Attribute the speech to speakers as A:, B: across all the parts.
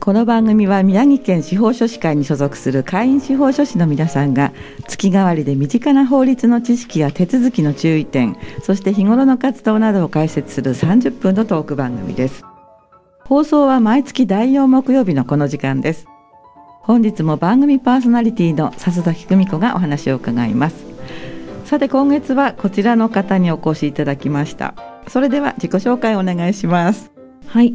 A: この番組は宮城県司法書士会に所属する会員司法書士の皆さんが月替わりで身近な法律の知識や手続きの注意点そして日頃の活動などを解説する30分のトーク番組です。放送は毎月第4木曜日のこの時間です。本日も番組パーソナリティの笹崎久美子がお話を伺います。さて今月はこちらの方にお越しいただきました。それでは自己紹介お願いします。
B: はい。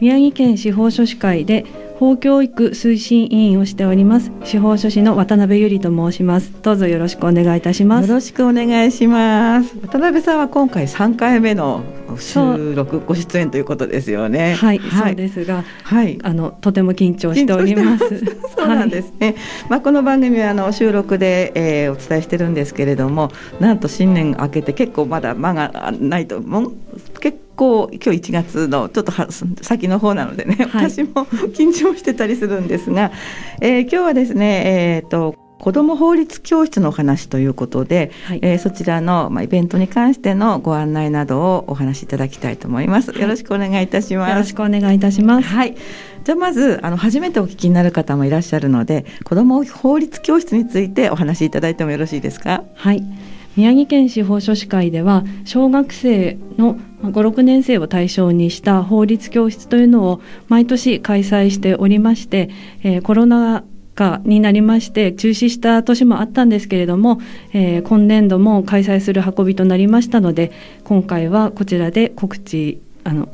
B: 宮城県司法書士会で法教育推進委員をしております。司法書士の渡辺由里と申します。どうぞよろしくお願いいたします。
A: よろしくお願いします。渡辺さんは今回3回目の収録ご出演ということですよね。
B: はい、はい、そうですが、はい、あのとても緊張しております。
A: そうなんですね、はい、まあこの番組はあの収録で、えー、お伝えしてるんですけれどもなんと新年明けて結構まだ間がないとも結構今日1月のちょっと先の方なのでね、はい、私も緊張してたりするんですが、えー、今日はですね、えーと、子ども法律教室のお話ということで、はい、えー、そちらの、まあ、イベントに関してのご案内などをお話しいただきたいと思います。よろしくお願いいたします。
B: よろしくお願いいたします。
A: はい。じゃあまずあの初めてお聞きになる方もいらっしゃるので、子ども法律教室についてお話しいただいてもよろしいですか？
B: はい。宮城県司法書士会では小学生の56年生を対象にした法律教室というのを毎年開催しておりまして、えー、コロナ禍になりまして中止した年もあったんですけれども、えー、今年度も開催する運びとなりましたので今回はこちらで告知あの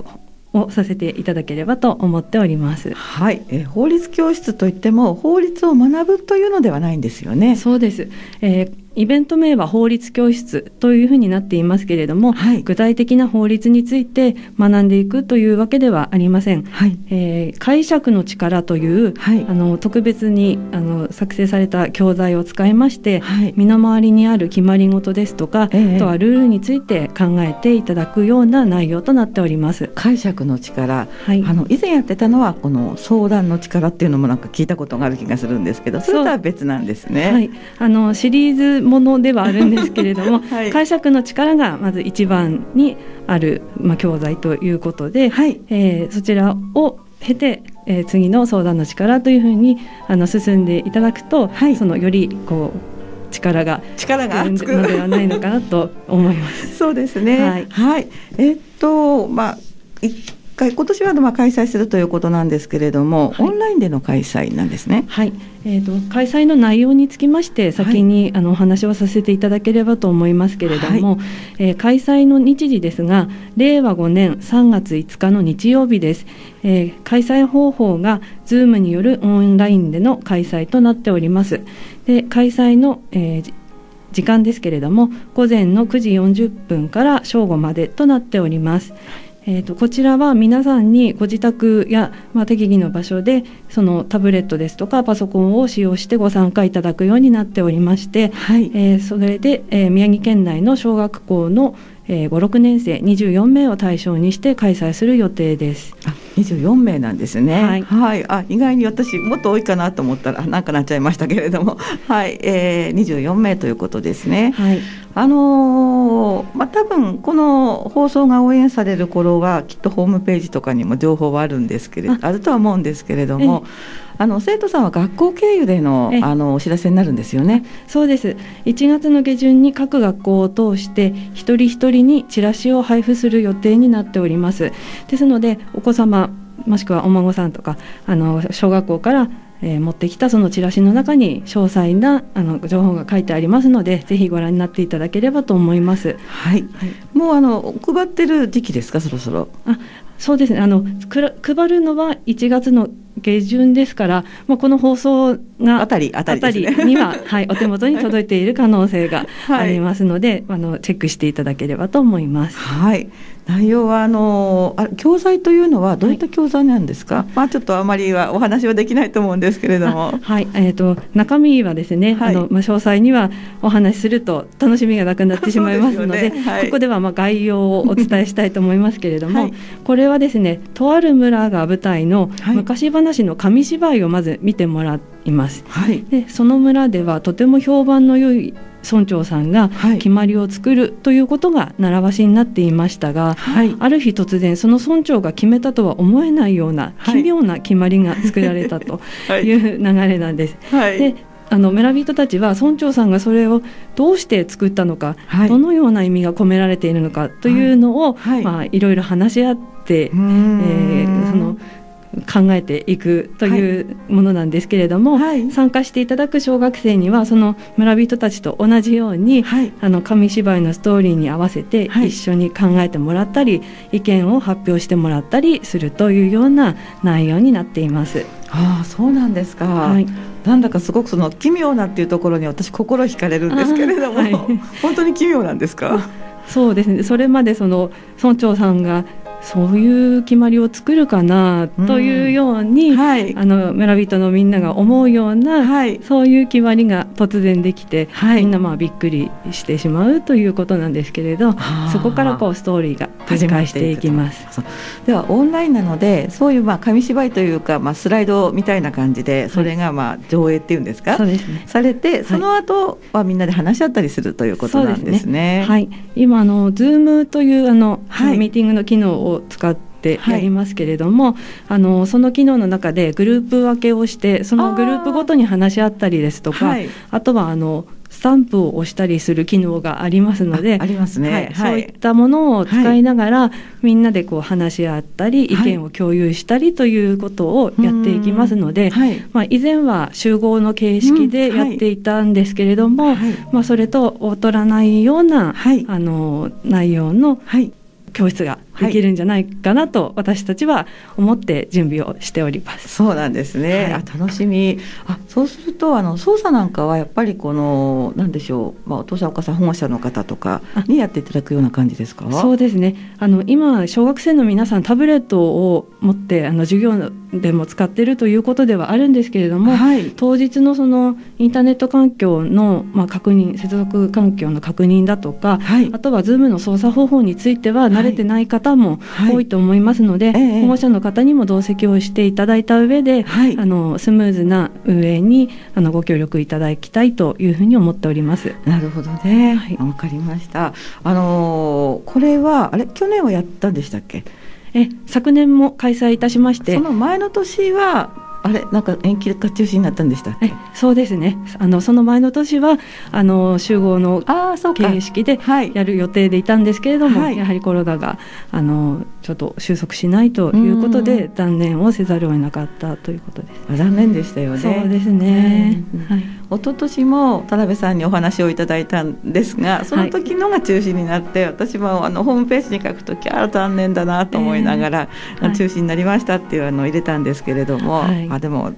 B: をさせていただければと思っております。
A: はい、え法律教室といっても法律を学ぶというのではないんですよね。
B: そうです。えー、イベント名は法律教室というふうになっていますけれども、はい、具体的な法律について学んでいくというわけではありません。はい、えー、解釈の力という、はい、あの特別にあの作成された教材を使いまして、身の回りにある決まり事ですとか、えー、あとはルールについて考えていただくような内容となっております。
A: 解釈の力、はい、あの以前やってたのはこの相談の力っていうのもなんか聞いたことがある気がするんですけど、それとは別なんですね。
B: はい、あのシリーズものではあるんですけれども、はい、解釈の力がまず一番にある、まあ、教材ということで、はい、えー、そちらを経て、えー、次の相談の力というふうにあの進んでいただくと、はい、そのよりこう力が
A: 力が
B: つくのではないのかなと思います。
A: そうですね。はい。はい、えー、っとまあ回今年はまあ開催するということなんですけれども、はい、オンラインでの開催なんですね。
B: はい、えーと、開催の内容につきまして先に、はい、あのお話をさせていただければと思いますけれども、はい、えー、開催の日時ですが令和5年3月5日の日曜日です。えー、開催方法が Zoom によるオンラインでの開催となっております。で開催の、えー時間ですけれども午前の9時40分から正午までとなっております。えーと、こちらは皆さんにご自宅や、まあ、適宜の場所でそのタブレットですとかパソコンを使用してご参加いただくようになっておりまして、はい、えー、それで、えー、宮城県内の小学校の、えー、56年生24名を対象にして開催する予定です。
A: あ24名なんですね。はい、はい、あ意外に私もっと多いかなと思ったらなんかなっちゃいましたけれども、はい、えー、24名ということですね。はい、あのー、まあ多分この放送が応援される頃はきっとホームページとかにも情報はあるんですけれどあるとは思うんですけれども。あの生徒さんは学校経由でのあのお知らせになるんですよね。
B: そうです。1月の下旬に各学校を通して一人一人にチラシを配布する予定になっております。ですのでお子様もしくはお孫さんとかあの小学校からえー、持ってきたそのチラシの中に詳細なあの情報が書いてありますのでぜひご覧になっていただければと思います。
A: はい、はい、もうあの配ってる時期ですかそろそろ？
B: あそうですねあの配るのは1月の下旬ですから、まあ、この放送が
A: あたりあたり
B: には、はい、お手元に届いている可能性が ありますので、あのチェックしていただければと思います。
A: はい。内容はあのあ教材というのはどういった教材なんですか？まあちょっとあまりはお話はできないと思うんですけれども。
B: あ。はい、えっ、と中身はですね、
A: はい。
B: あのまあ詳細にはお話しすると楽しみがなくなってしまいますので、
A: ね。はい。
B: ここではまあ概要をお伝えしたいと思いますけれども、
A: はい。
B: これはですね、とある村が舞台の
A: はい。
B: 昔話の紙芝居をまず見てもらいます。
A: はい。
B: で、その村ではとても評判の良い村長さんが
A: はい
B: 決まりを作るということが習わしになっていましたが、
A: はい。
B: ある日突然その村長が決めたとは思えないような
A: はい
B: 奇妙な決まりが作られたと
A: はい
B: いう流れなんです。
A: はい。
B: であの村人たちは村長さんがそれをどうして作ったのか、
A: はい
B: どのような意味が込められているのかというのを、
A: はい
B: まあ、いろいろ話し合って、えーその考えていくというものなんですけれども、
A: はい
B: 参加していただく小学生にはその村人たちと同じように、
A: はい。
B: あの紙芝居のストーリーに合わせて
A: はい
B: 一緒に考えてもらったり、意見を発表してもらったりするというような内容になっています。
A: ああそうなんですか。
B: はい、
A: なんだかすごくその奇妙なっていうところに私心惹かれるんですけれども、本当に奇妙なんですか？
B: そうですねそれまでその村長さんがそういう決まりを作るかなというように、
A: はい。
B: あの村人のみんなが思うような、
A: はい。
B: そういう決まりが突然できて、
A: はい
B: みんなまあびっくりしてしまうということなんですけれどそこからこうストーリーが展開していきます。
A: ではオンラインなのでそういうまあ紙芝居というかまあスライドみたいな感じでそれがまあ上映っていうんですか、
B: そうですね
A: されてその後はみんなで話し合ったりするということなんですね。
B: はい、今あの Zoom というあの、
A: はい
B: ミーティングの機能を使ってやりますけれども、あのその機能の中でグループ分けをしてそのグループごとに話し合ったりですとか、
A: はい。
B: あとはあのスタンプを押したりする機能がありますので
A: あありますね。
B: はい。
A: はい。
B: そういったものを使いながら、みんなでこう話し合ったり意
A: はい。
B: 見を共有したりということをやっていきますので、
A: はい。
B: まあ、以前は集合の形式で
A: うん。はい。
B: やっていたんですけれども、
A: はい。
B: まあ、それと劣らないような、
A: はい。
B: あの内容の
A: はい。
B: 教室ができるんじゃないかなと私たちは思って準備をしております。
A: そうなんですね、
B: はい。
A: あ楽しみ。あそうするとあの操作なんかはやっぱりこのなんでしょう、まあ、お父さんお母さん保護者の方とかにやっていただくような感じですか？
B: そうですね。あの今小学生の皆さんタブレットを持ってあの授業でも使っているということではあるんですけれども、
A: はい。
B: 当日のそのインターネット環境の、まあ、確認接続環境の確認だとか、
A: はい。
B: あとは Zoom の操作方法については慣れてない方も
A: はい
B: 多いと思いますので、
A: ええ
B: 保護者の方にも同席をしていただいた上で、
A: はい
B: あのスムーズな運営にあのご協力いただきたいというふうに思っております。
A: なるほどね。
B: はい
A: わ、かりました。あのーこれはあれ？去年はやったんでしたっけ？
B: え昨年も開催いたしまして
A: その前の年はあれ？なんか延期か中止になったんでした？
B: そうですねあのその前の年はあの集合の
A: ああそうか。
B: 形式で
A: はい。
B: やる予定でいたんですけれども、
A: はい
B: やはりコロナがあのちょっと収束しないということで
A: うん
B: 断念をせざるを得なかったということです。
A: 残念でしたよね。
B: そうですね。
A: うん
B: はい。
A: 一昨年も田辺さんにお話をいただいたんですがその時のが中止になって、私もあのホームページに書くときああ残念だなと思いながら、
B: えーはい
A: 中止になりましたっていうあの入れたんですけれども、
B: はい
A: あでも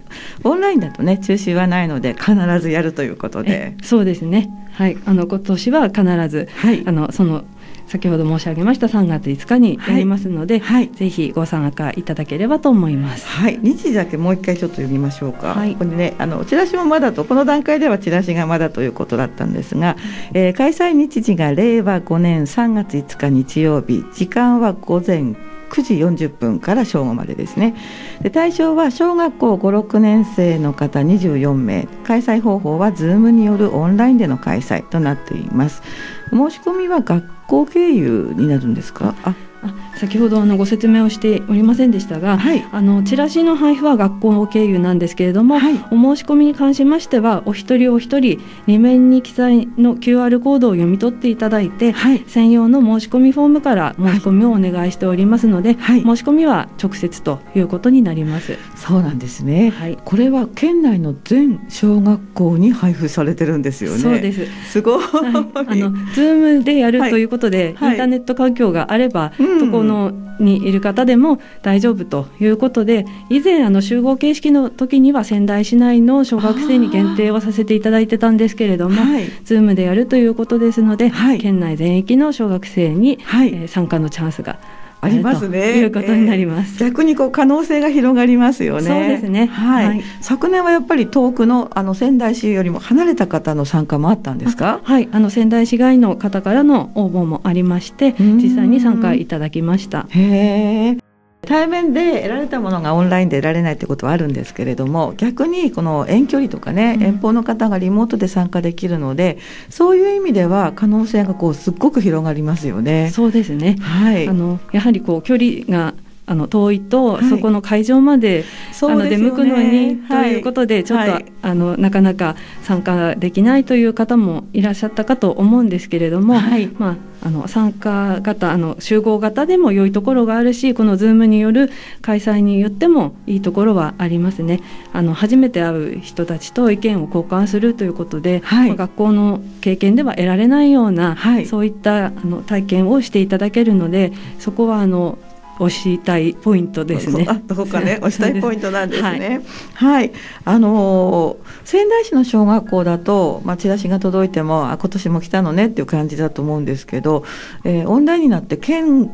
A: オンラインだとね中止はないので必ずやるということで
B: え。そうですね。はい。あの今年は必ず
A: はい
B: あのその先ほど申し上げました3月5日にやりますので、
A: はい
B: ぜひご参加いただければと思います。
A: はい、日時だけもう一回ちょっと読みましょうか。
B: はい
A: ここにね、あのチラシもまだとこの段階ではチラシがまだということだったんですが、えー開催日時が令和5年3月5日日曜日、時間は午前9時40分から正午までですね。で対象は小学校5、6年生の方24名。開催方法は Zoom によるオンラインでの開催となっています。申し込みは学校経由になるんですか？あ、
B: あ先ほどあのご説明をしておりませんでしたが、
A: はい
B: あのチラシの配布は学校経由なんですけれども、
A: はい
B: お申し込みに関しましてはお一人お一人2面に記載の QR コードを読み取っていただいて、
A: はい
B: 専用の申し込みフォームから申し込みをお願いしておりますので、
A: はい
B: 申し込みは直接ということになります。
A: そうなんですね。
B: はい
A: これは県内の全小学校に配布されてるんですよね。
B: そうです。
A: すごい。
B: はい、あのズームでやるということで、
A: はい
B: インターネット環境があれば、
A: うん
B: どこのにいる方でも大丈夫ということで以前あの集合形式の時には仙台市内の小学生に限定をさせていただいてたんですけれども、はい、Zoom でやるということですので、はい、県内全域の小学生に、はい、えー、参加のチャンスがありますね。ということになります。
A: えー、逆にこう可能性が広がりますよね。
B: そうですね。
A: はい。はい、昨年はやっぱり遠くのあの仙台市よりも離れた方の参加もあったんですか？
B: はい。あの仙台市外の方からの応募もありまして、実際に参加いただきました。
A: へえ。対面で得られたものがオンラインで得られないということはあるんですけれども逆にこの遠距離とかね、遠方の方がリモートで参加できるのでそういう意味では可能性がこうすっごく広がりますよね。
B: そうですね、はい、あのやはりこう距離があの遠いと、はい、そこの会場まで、あの出向くのに、ということでちょっと、はい、あのなかなか参加できないという方もいらっしゃったかと思うんですけれども、はい、まあ、あの参加型あの集合型でも良いところがあるしこの Zoom による開催によってもいいところはありますね。あの初めて会う人たちと意見を交換するということで、まあ、学校の経験では得られないような、そういったあの体験をしていただけるのでそこはあの押したいポイントですね。
A: どこかね押したいポイントなんですね。はい、はい、あの仙台市の小学校だと、まあ、チラシが届いてもあ今年も来たのねっていう感じだと思うんですけど、えー、オンラインになって県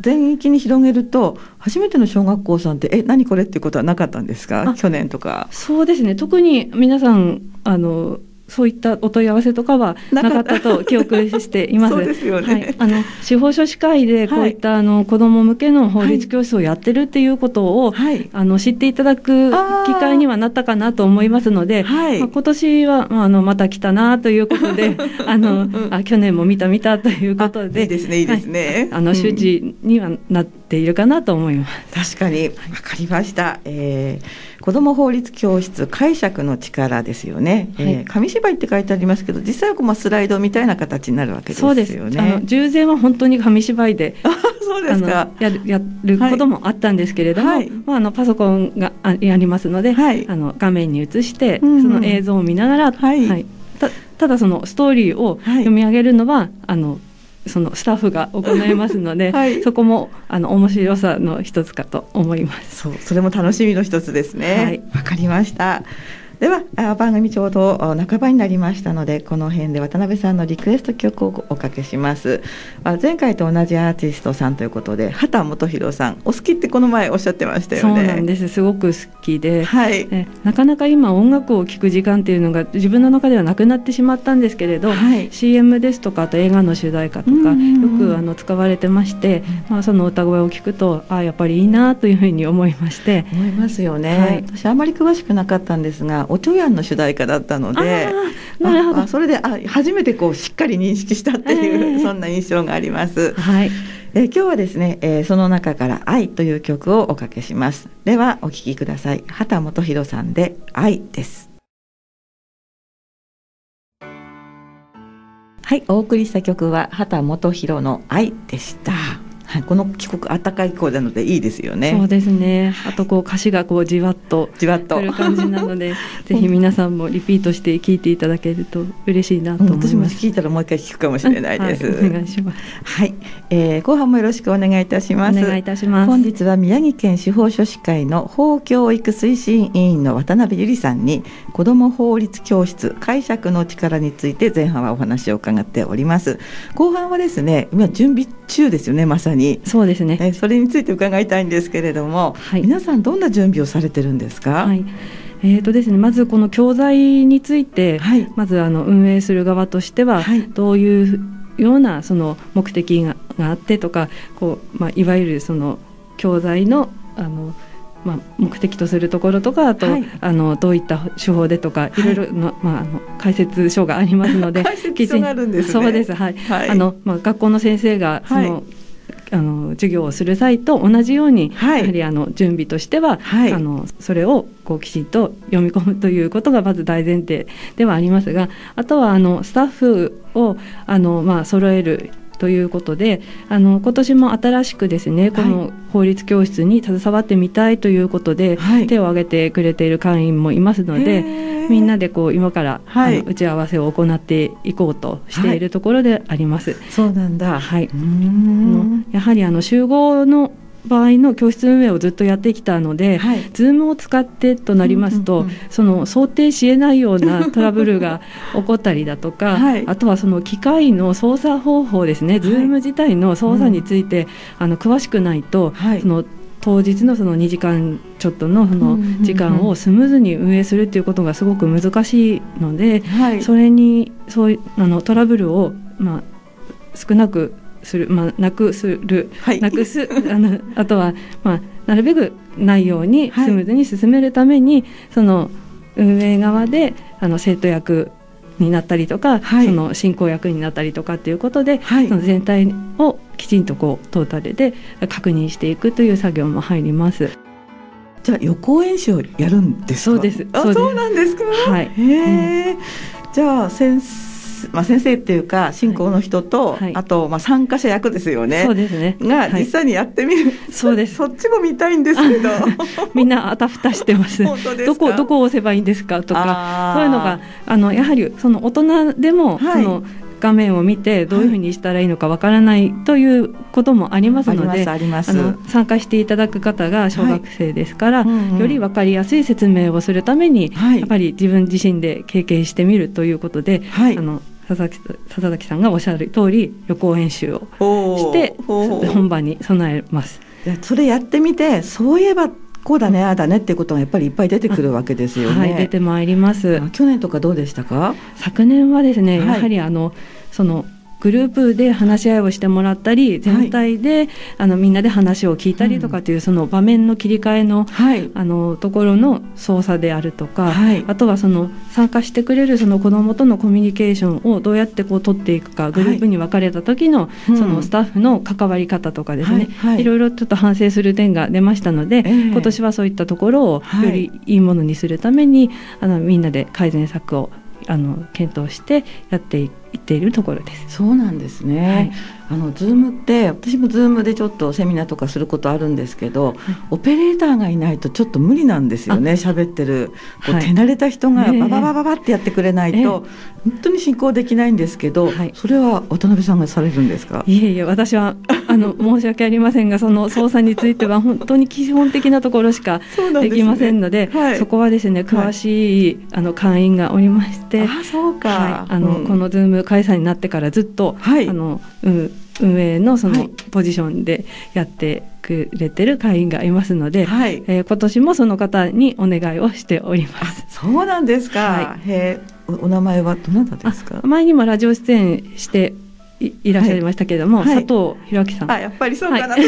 A: 全域に広げると初めての小学校さんってえ何これっていうことはなかったんですか？去年とか。
B: そうですね特に皆さんあのそういったお問い合わせとかはなかった。と記憶しています。
A: そうですよね。はい、
B: あの司法書士会でこうい。った、はい、あの子ども向けの法律教室をやってるっていうことを、はい、あの知っていただく機会にはなったかなと思いますので、はい、まあ、今年は、まあ、あのまた来たなということで、あの、うん、あ去年も見た見たということで、
A: いいですねいいですね。
B: あの周知にはなっているかなと思いま
A: す。確かに。わかりました。えー子ども法律教室解釈の力ですよね、はい、えー、紙芝居って書いてありますけど実際はこうスライドみたいな形になるわけですよね。そうです。あの
B: 従前は本当に紙芝居で
A: そうですか。
B: やるやることもあったんですけれども、はい、まあ、あのパソコンがありますので、はい、あの画面に映して、うんうん、その映像を見ながら、はい、はい、たただそのストーリーを読み上げるのは、あのそのスタッフが行いますので、はい、そこもあの面白さの一つかと思います。
A: そう、それも楽しみの一つですね。わ、はい、かりました。では番組ちょうど半ばになりましたのでこの辺で渡辺さんのリクエスト曲をおかけします。前回と同じアーティストさんということで畑元博さんお好きってこの前おっしゃってましたよ
B: ね。そうなんです。すごく好きで、はい、えなかなか今音楽を聴く時間っていうのが自分の中ではなくなってしまったんですけれど、はい、CM ですとかあと映画の主題歌とかよくあの使われてまして、まあ、その歌声を聞くとあやっぱりいいなというふうに思いまして。
A: 思いますよね、はい、私あまり詳しくなかったんですがおちょやんの主題歌だったのでなるほど。それであ初めてこうしっかり認識したっていう、えー、そんな印象があります。はい。え今日はですね、えー、その中から愛という曲をおかけします。ではお聴きください。畑本博さんで愛です。はいお送りした曲は畑本博の愛でしたはい、この帰国暖かい子なのでいいですよね。
B: そうですね。あとこう歌詞がこうじわっと
A: じわっと
B: くる感じなので、ぜひ皆さんもリピートして聞いていただけると嬉しいなと思います。
A: うん、私も聞いたらもう一回聞くかもしれないです。は
B: い、お願いします。
A: はい、えー、後半もよろしくお願いいたします。
B: お願いいたします。
A: 本日は宮城県司法書士会の法教育推進委員の渡辺由里さんに子ども法律教室解釈の力について前半はお話を伺っております。後半はですね、今準備中ですよねまさに。
B: そうですね。
A: えそれについて伺いたいんですけれども、はい、皆さんどんな準備をされてるんですか？はい。
B: えーとですね、まずこの教材について、はい、まずあの運営する側としては、どういうようなその目的があってとかこう、まあ、いわゆるその教材のあの、まあ、目的とするところとかあと、はい、あのどういった手法でとか、い、ろいろの,、まあ、あの解説書がありますので
A: 解説書があるんです、
B: ね、そうです。はい、あのまあ、学校の先生がその、あの授業をする際と同じように、はい、やはりあの準備としては、はい、あのそれをこうきちんと読み込むということがまず大前提ではありますがあとはあのスタッフをあの、まあ揃えるということであの今年も新しくですねこの法律教室に携わってみたいということで、はい、手を挙げてくれている会員もいますのでみんなでこう今から、はい、打ち合わせを行っていこうとしているところであります。
A: そうなんだ、
B: はい、やはりあの集合の場合の教室運営をずっとやってきたので、はい、Zoom を使ってとなりますと、うんうんうん、その想定しえないような トラブルが起こったりだとか、はい、あとはその機械の操作方法ですね、はい、Zoom 自体の操作について、うん、あの詳しくないと、その当日のその2時間ちょっとのその時間をスムーズに運営するっていうことがすごく難しいので、それにそういうあのトラブルをまあ少なくする、まあ、なくする、はい、なくすあのあとは、まあ、なるべくないようにスムーズに進めるために、はい、その運営側であの生徒役になったりとか、はい、その進行役になったりとかっていうことで、その全体をきちんとこうトータルで確認していくという作業も入ります。
A: じゃあ予行演習をやるんです
B: そうです。
A: あ、そうなんですか？はい。へえ、うん、じゃあ先生まあ、先生っていうか進行の人と、はい、あとまあ参加者役ですよね。
B: そうですね。
A: が実際にやってみる。はい、
B: そうです。
A: そっちも見たいんですけど。
B: みんなあたふたしてます。どこどこを押せばいいんですかとかそういうのがあのやはりその大人でも、はい、その画面を見てどういうふうにしたらいいのかわからないということもありますので、あの参加していただく方が小学生ですから、はいうんうん、より分かりやすい説明をするために、はい、やっぱり自分自身で経験してみるということで、はい、あの佐々木佐々木さんがおっしゃる通り予行演習をして本番に備えます。
A: それやってみてそういえばこうだねああだねっていうことがやっぱりいっぱい出てくるわけですよね。
B: はい、出てまいります。
A: 去年とかどうでしたか？
B: 昨年はですね、やはりあのそのグループで話し合いをしてもらったり全体で、はい、あのみんなで話を聞いたりとかっていう、うん、その場面の切り替えのはい、あのところの操作であるとか、はい、あとはその参加してくれるその子どもとのコミュニケーションをどうやってこう取っていくかグループに分かれた時の、そのスタッフの関わり方とかですね、いろいろちょっと反省する点が出ましたので、えー、今年はそういったところをよりいいものにするために、あのみんなで改善策をあの検討してやっていっているところです。
A: そうなんですね。はい、あの Zoom って私も Zoom でちょっとセミナーとかすることあるんですけど、はい、オペレーターがいないとちょっと無理なんですよね。喋ってるこう、手慣れた人がバババババってやってくれないと、えー、本当に進行できないんですけど、はい、それは渡辺さんがされるんですか？
B: いえいえ私はあの申し訳ありませんがその操作については本当に基本的なところしかできませんのでそ、ねはい、そこはですね詳しい、あの会員がおりまして
A: あそうか、
B: あの、うん、このズーム開催になってからずっと、あのうん運営のそのポジションでやってくれてる会員がいますので、はい、えー、今年もその方にお願いをしております。
A: そうなんですか。はい、へお名前はどなたですか？
B: 前にもラジオ出演していらっしゃいましたけれども、はい、佐藤弘明さん。
A: あ、やっぱりそうかな。はい、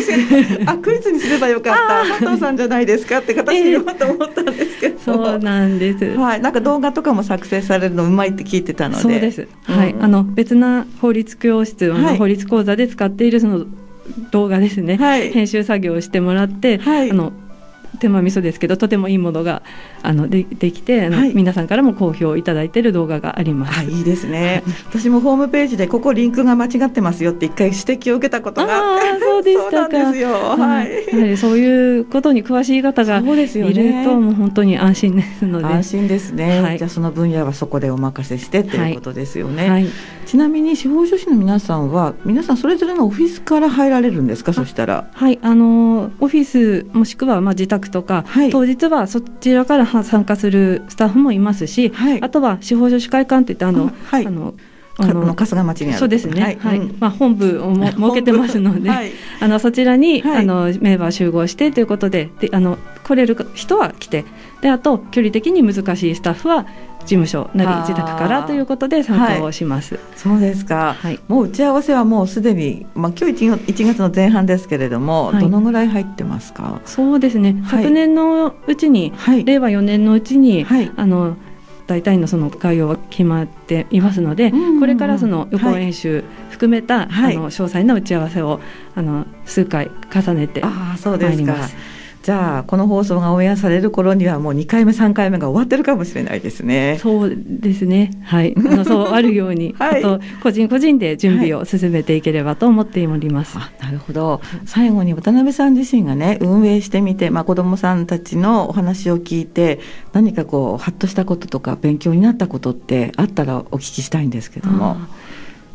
A: あ、クイズにすればよかった。佐藤さんじゃないですかって形に言おうと思ったんですけど。
B: そうなんです。
A: はい、なんか動画とかも作成されるのうまいって聞いてたので。
B: そうです。うん、はい、あの別な法律教室、はい、法律講座で使っているその動画ですね。はい、編集作業をしてもらって、はい、あの手間味噌ですけどとてもいいものがあのでできてあの、はい、皆さんからも好評いただいている動画があります。
A: いいですね、私もホームページでここリンクが間違ってますよって一回指摘を受けたことがあ
B: そうでしたか。はい、やはりそういうことに詳しい方がいると、もう本当に安心ですので。
A: 安心ですね、はい、じゃあその分野はそこでお任せしてということですよね、はい、ちなみに司法書士の皆さんは皆さんそれぞれのオフィスから入られるんですか？そしたら。
B: はいあのオフィスもしくはまあ自宅とか、はい、当日はそちらから参加するスタッフもいますし、はい、あとは司法書士会館といってあの、はい、あの
A: あの春日町に
B: そうですね、はい、はい、まあ、本部をも設けてますので、はい、あのそちらに、はい、あのメンバー集合してということでであの来れる人は来て。であと距離的に難しいスタッフは事務所なり自宅からということで参加をします。
A: そうですか、もう打ち合わせはもうすでに、まあ、今日 1, 1月の前半ですけれども、どのぐらい入ってますか？
B: そうですね、昨年のうちに、令和4年のうちに、あの大体のその概要は決まっていますので、これからその予行演習含めた、はい、あの詳細な打ち合わせをあの数回重ねてまいります。
A: じゃあこの放送がオンエアされる頃にはもう2回目3回目が終わってるかもしれないですね。
B: そうですね。はい。あのそうあるように、はい、あと個人個人で準備を進めていければと思っております。
A: はい、なるほど。最後に渡辺さん自身がね運営してみて、まあ子どもさんたちのお話を聞いて何かこうハッとしたこととか勉強になったことってあったらお聞きしたいんですけども。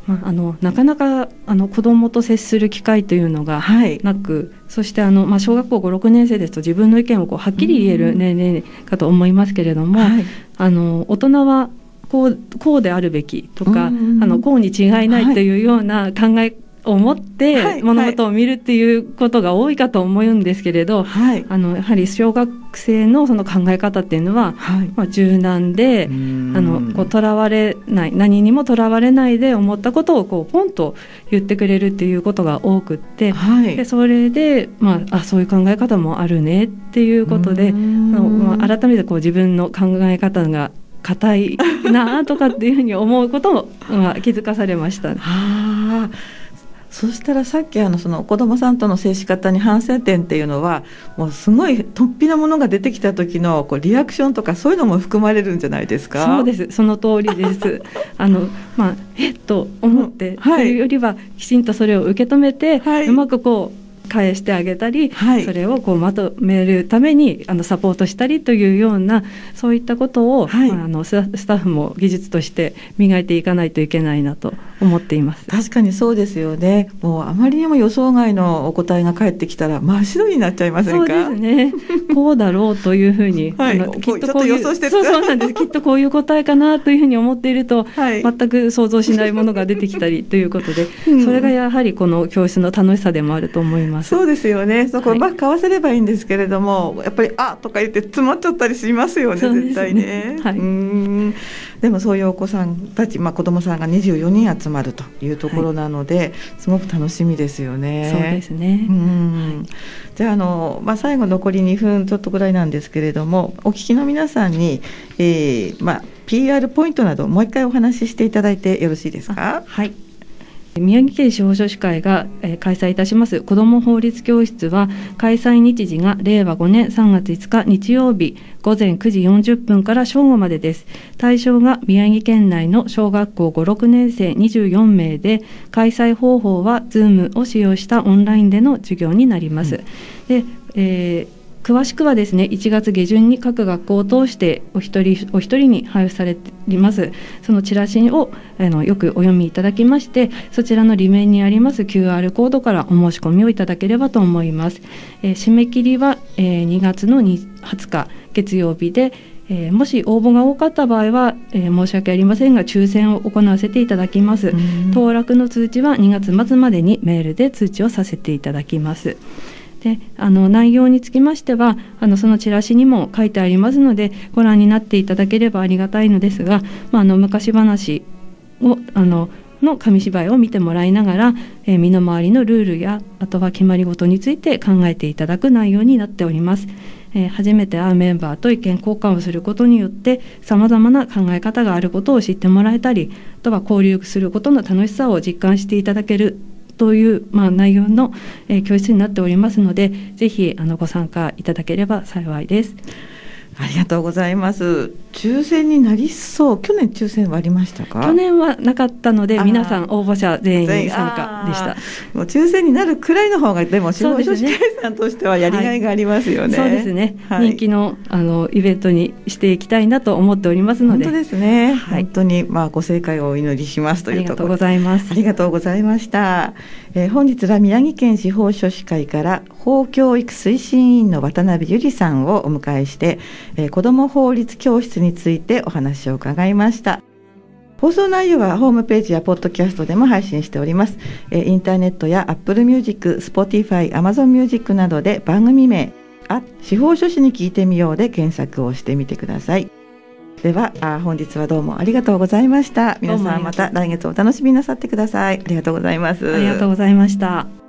B: まあ、あのなかなかあの子どもと接する機会というのがなく、はい、そしてあの、まあ、小学校56年生ですと自分の意見をこうはっきり言える年齢かと思いますけれども、はい、あの大人はこうこうであるべきとか、あのこうに違いない。というような考えを持って物事を見るっていうことが多いかと思うんですけれど、はい、あのやはり小学生のその考え方っていうのは、はい、まあ、柔軟であのこうとらわれない何にもとらわれないで思ったことをこうポンと言ってくれるっていうことが多くって、はい、でそれで、まあ、あそういう考え方もあるねっていうことであの、まあ、改めてこう自分の考え方が硬いなとかっていうふうに思うことも、まあ、気づかされました。は
A: あそしたらさっきあのその子どもさんとの接し方に反省点っていうのはもうすごい突飛なものが出てきた時のこうリアクションとかそういうのも含まれるんじゃないですか？
B: そうです。その通りです。あのまあえっと思って、うんはい、というよりはきちんとそれを受け止めて、はい、うまくこう返してあげたり、はい、それをこうまとめるためにあのサポートしたりというようなそういったことを、はい、あのスタッフも技術として磨いていかないといけないなと思っています。
A: 確かにそうですよね。もうあまりにも予想外のお答えが返ってきたら真っ白になっちゃいませんか？
B: そうですね。こうだろうというふうに、はい、あのきっとこういうそうそうなんです。きっとこういう答えかなというふうに思っていると、はい、全く想像しないものが出てきたりということで、うん、それがやはりこの教室の楽しさでもあると思います。
A: そうですよね。そこうまくかわせればいいんですけれども、はい、やっぱり「あ」とか言って詰まっちゃったりしますよね絶対ね。はい、うん。でもそういうお子さんたち、まあ、子どもさんが24人集まるというところなので、はい、すごく楽しみですよね。
B: そうですね、
A: うん、じゃああの、まあ、最後残り2分ちょっとぐらいなんですけれどもお聞きの皆さんに、えーまあ、PR ポイントなどもう一回お話ししていただいてよろしいですか？
B: はい宮城県司法書士会が、えー、開催いたします。子ども法律教室は開催日時が令和5年3月5日日曜日午前9時40分から正午までです。対象が宮城県内の小学校56年生24名で開催方法は Zoom を使用したオンラインでの授業になります、うん、で、えー詳しくはですね1月下旬に各学校を通してお一人お一人に配布されています。そのチラシをあのよくお読みいただきましてそちらの裏面にあります QR コードからお申し込みをいただければと思います、えー、締め切りは、えー、2月の20日月曜日でえー、もし応募が多かった場合は、えー、申し訳ありませんが抽選を行わせていただきます。当落の通知は2月末までにメールで通知をさせていただきますであの内容につきましてはあのそのチラシにも書いてありますのでご覧になっていただければありがたいのですが、まあ、あの昔話をあのの紙芝居を見てもらいながら、えー、身の回りのルールやあとは決まり事について考えていただく内容になっております。えー、初めて会うメンバーと意見交換をすることによってさまざまな考え方があることを知ってもらえたりあとは交流することの楽しさを実感していただけるという、まあ、内容の、え、教室になっておりますのでぜひあのご参加いただければ幸いです。
A: ありがとうございます。抽選になりそう。去年抽選はありましたか？
B: 去年はなかったので、皆さん応募者全員参加でした。
A: もう抽選になるくらいの方が、でも、司法書士会さんとしてはやりがいがありますよね。
B: はい、そうですね。はい、人気の、あの、イベントにしていきたいなと思っておりますので。
A: 本当ですね。はい、本当に、まあ、ご正解をお祈りしますという
B: ところ。ありがとうございます。
A: ありがとうございました。えー、本日は宮城県司法書士会から法教育推進委員の渡辺由里さんをお迎えして、えー、子ども法律教室についてお話を伺いました。放送内容はホームページやポッドキャストでも配信しております、えー、インターネットや Apple Music、Spotify、Amazon Music などで番組名あ司法書士に聞いてみようで検索をしてみてください。ではあ本日はどうもありがとうございました。皆さんまた来月お楽しみなさってください。ありがとうございます。
B: ありがとうございました